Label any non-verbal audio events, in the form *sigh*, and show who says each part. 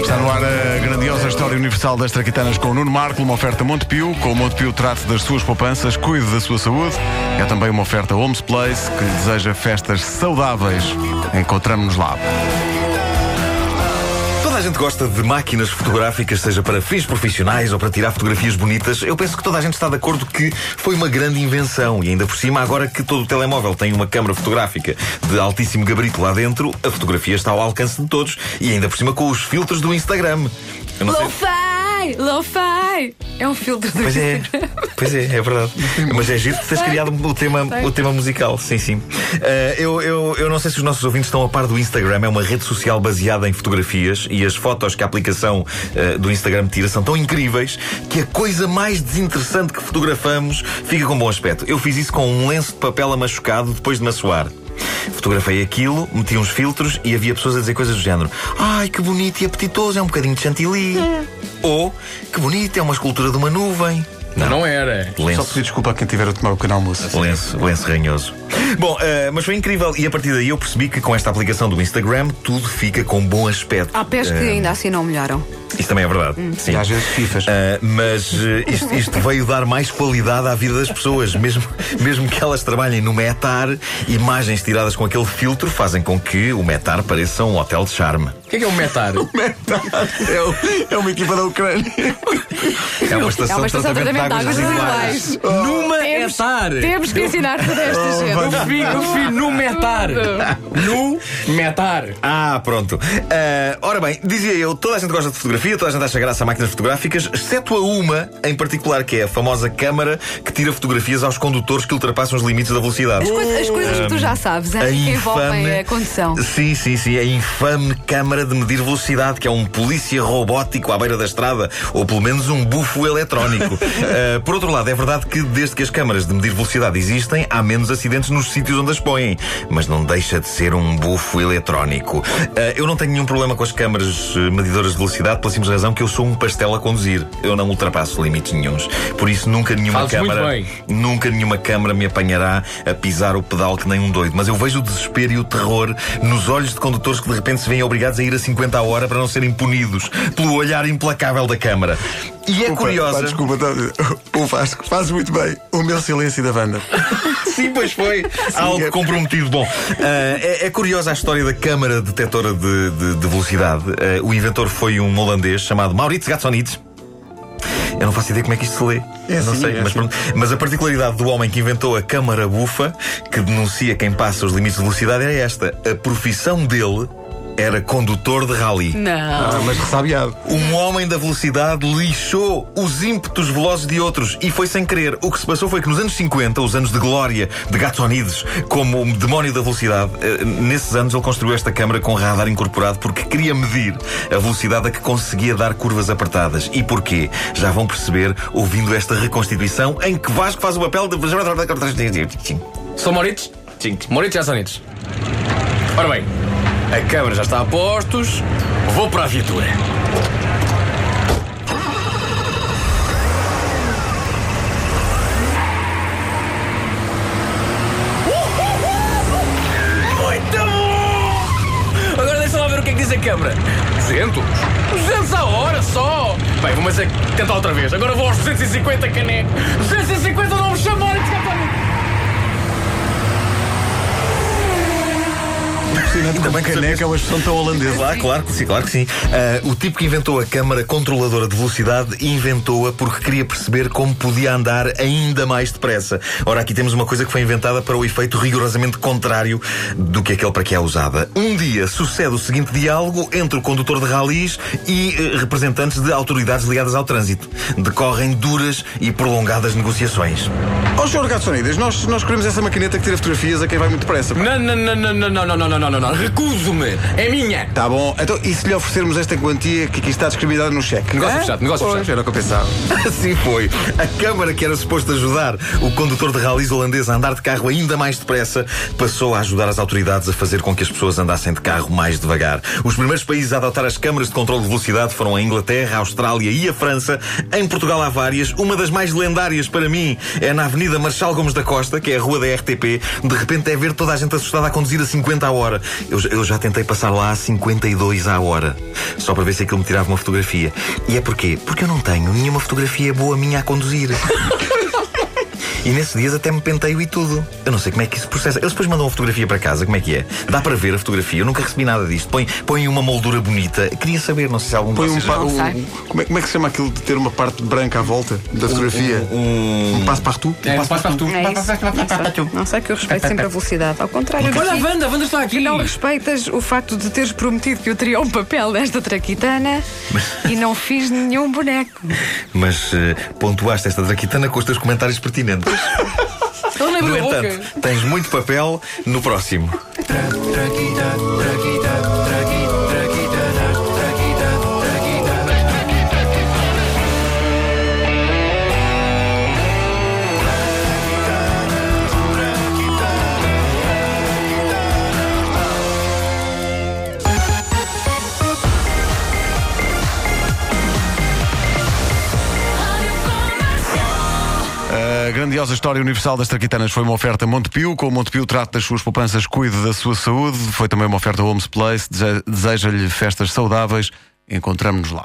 Speaker 1: Está no ar a grandiosa história universal das traquitanas com o Nuno Marco, uma oferta Montepio. Com o Montepio trate das suas poupanças, cuide da sua saúde. É também uma oferta Homes Place que deseja festas saudáveis. Encontramos-nos lá.
Speaker 2: Toda a gente gosta de máquinas fotográficas, seja para fins profissionais ou para tirar fotografias bonitas. Eu penso que toda a gente está de acordo que foi uma grande invenção e ainda por cima, agora que todo o telemóvel tem uma câmara fotográfica de altíssimo gabarito lá dentro, a fotografia está ao alcance de todos e ainda por cima com os filtros do Instagram. Eu não sei-
Speaker 3: Lo-fi! Lo-fi! É um filtro do
Speaker 2: Pois é, pois é, é verdade. Mas é giro que tens criado o tema, o tema musical, sim, sim. Eh, eu, eu, eu não sei se os nossos ouvintes estão a par do Instagram, é uma rede social baseada em fotografias e as fotos que a aplicação eh, do Instagram tira são tão incríveis que a coisa mais desinteressante que fotografamos fica com bom aspecto. Eu fiz isso com um lenço de papel amachucado depois de me assoar. Fotografei aquilo, meti uns filtros e havia pessoas a dizer coisas do género: Ai, que bonito e apetitoso, é um bocadinho de chantilly. Ou, que bonito, é uma escultura de uma nuvem.
Speaker 4: Não, não era.
Speaker 1: Só
Speaker 2: Lenço.
Speaker 1: pedir desculpa a quem tiver a tomar o pequeno almoço.
Speaker 2: Lenço, lenço ranhoso. *laughs* Bom, eh, mas foi incrível e a partir daí eu percebi que com esta aplicação do Instagram tudo fica com bom aspecto.
Speaker 3: Há pés que
Speaker 2: Eh,
Speaker 3: ainda assim não melhoram.
Speaker 2: Isso também é verdade. Sim.
Speaker 1: E às vezes fifas.
Speaker 2: Ah, mas eh, isto, isto veio dar mais qualidade à vida das pessoas, mesmo, mesmo que elas trabalhem no Metar, imagens tiradas com aquele filtro fazem com que o Metar pareça um hotel de charme.
Speaker 4: O que é que é um *laughs* metar?
Speaker 1: É, o- é uma equipa da Ucrânia.
Speaker 2: É uma estação,
Speaker 3: É uma estação de tratamento de águas
Speaker 2: residuais.
Speaker 3: residuais.
Speaker 4: Numa
Speaker 3: Temos,
Speaker 4: etar.
Speaker 3: temos que ensinar toda esta gente.
Speaker 4: No metar. No metar.
Speaker 2: Ah, pronto. Ah, ora bem, dizia eu, toda a gente gosta de fotografia, toda a gente acha graça a máquinas fotográficas, exceto a uma em particular, que é a famosa câmara que tira fotografias aos condutores que ultrapassam os limites da velocidade.
Speaker 3: As, coisas, as coisas que tu já sabes, hein, que envolvem a condução.
Speaker 2: Sim, sim, sim. A infame câmara de medir velocidade, que é um polícia robótico à beira da estrada, ou pelo menos um bufo eletrónico. Uh, *laughs* por outro lado, é verdade que desde que as câmaras de medir velocidade existem, há menos acidentes nos sítios onde as põem. Mas não deixa de ser um bufo eletrónico. Uh, eu não tenho nenhum problema com as câmaras uh, medidoras de velocidade, pela simples razão que eu sou um pastel a conduzir. Eu não ultrapasso limites nenhuns. Por isso, nunca nenhuma
Speaker 4: muito
Speaker 2: câmara. Nunca nenhuma câmara me apanhará a pisar o pedal que nem um doido. Mas eu vejo o desespero e o terror nos olhos de condutores que de repente se veem obrigados a ir a 50 a hora para não serem punidos pelo olhar implacável da câmara. E é
Speaker 1: Opa,
Speaker 2: curiosa.
Speaker 1: pá, desculpa, tá- o Vasco faz muito bem. O meu silêncio da banda. *laughs*
Speaker 2: Sim, pois foi. Algo
Speaker 1: é-
Speaker 2: comprometido. Bom, ah, é, é curiosa a história da câmara detetora de, de- de velocidade. Ah, o inventor foi um holandês chamado Maurits Gatsonides. Eu não faço ideia como é que isto se lê.
Speaker 1: É
Speaker 2: Eu não
Speaker 1: assim,
Speaker 2: sei,
Speaker 1: é
Speaker 2: mas,
Speaker 1: assim.
Speaker 2: Mas a particularidade do homem que inventou a câmara bufa, que denuncia quem passa os limites de velocidade, é esta. A profissão dele era condutor de rally.
Speaker 3: Não.
Speaker 1: Ah, mas ressabiado.
Speaker 2: Um homem da velocidade lixou os ímpetos velozes de outros e foi sem querer. O que se passou foi que nos anos 50, os anos de glória de Gatsonides como o demónio da velocidade, eh, nesses anos ele construiu esta câmara com radar incorporado porque queria medir a velocidade a que conseguia dar curvas apertadas. E porquê? Já vão perceber ouvindo esta reconstituição em que Vasco faz o papel de.
Speaker 4: Sou Moritz? Sim. Moritz já Sonites. Ora bem, a câmara já está a postos. Vou para a viatura. Muito bom! Agora deixa lá ver o que é que diz a câmara. 200? 200 a hora só! Bem, vamos é tentar outra vez. Agora vou aos 250, caneco. 250 não me chamou,
Speaker 1: Bem que caneca é uma expressão tão holandesa.
Speaker 2: Claro, claro que sim, claro que sim. Ah, o tipo que inventou a câmara controladora de velocidade inventou-a porque queria perceber como podia andar ainda mais depressa. Ora, aqui temos uma coisa que foi inventada para o efeito rigorosamente contrário do que aquele para que é usada. Um dia sucede o seguinte diálogo entre o condutor de ralis e eh, representantes de autoridades ligadas ao trânsito. Decorrem duras e prolongadas negociações.
Speaker 1: Ó, oh, Sr. Gatsonidas, nós, nós queremos essa maquineta que tira fotografias a quem vai muito depressa. pá.
Speaker 4: Não, não, não, não, não, não, não, não, não, não, não, não. Recuso-me. É minha.
Speaker 1: Tá bom, então e se lhe oferecermos esta quantia que aqui está discriminada no cheque?
Speaker 4: Negócio
Speaker 1: Hã?
Speaker 4: fechado, negócio
Speaker 1: Pois,
Speaker 4: fechado.
Speaker 1: Era o que eu pensava. *laughs*
Speaker 2: Assim foi. A câmara que era suposto ajudar o condutor de ralis holandês a andar de carro ainda mais depressa passou a ajudar as autoridades a fazer com que as pessoas andassem de carro mais devagar. Os primeiros países a adotar as câmaras de controle de velocidade foram a Inglaterra, a Austrália e a França. Em Portugal há várias. Uma das mais lendárias para mim é na Avenida Marchal Gomes da Costa, que é a rua da RTP. De repente é ver toda a gente assustada a conduzir a 50 a hora. Eu, eu já tentei passar lá a 52 à hora, só para ver se aquilo me tirava uma fotografia. E é porquê? Porque eu não tenho nenhuma fotografia boa minha a conduzir. *laughs* E nesses dias até me penteio e tudo. Eu não sei como é que isso processa. Eles depois mandam a fotografia para casa, como é que é? Dá para ver a fotografia? Eu nunca recebi nada disto. Põe, põe uma moldura bonita. Queria saber, não sei se algum
Speaker 1: Põe um, um, como, é, como é que se chama aquilo de ter uma parte branca à volta da fotografia? Um, um, um passo partout?
Speaker 4: É,
Speaker 1: um
Speaker 4: passo partout.
Speaker 3: É isso. Não sei que eu respeito sempre a velocidade. Ao contrário,
Speaker 4: Olha a Wanda, a Wanda está aqui.
Speaker 3: Que não respeitas o facto de teres prometido que eu teria um papel desta traquitana e não fiz nenhum boneco.
Speaker 2: Mas uh, pontuaste esta traquitana com os teus comentários pertinentes.
Speaker 4: No
Speaker 2: entanto, tens muito papel no próximo.
Speaker 1: A grandiosa história universal das traquitanas foi uma oferta Montepio. Com o Montepio trata das suas poupanças, cuide da sua saúde. Foi também uma oferta Homes Place. Deseja-lhe festas saudáveis. Encontramos-nos lá.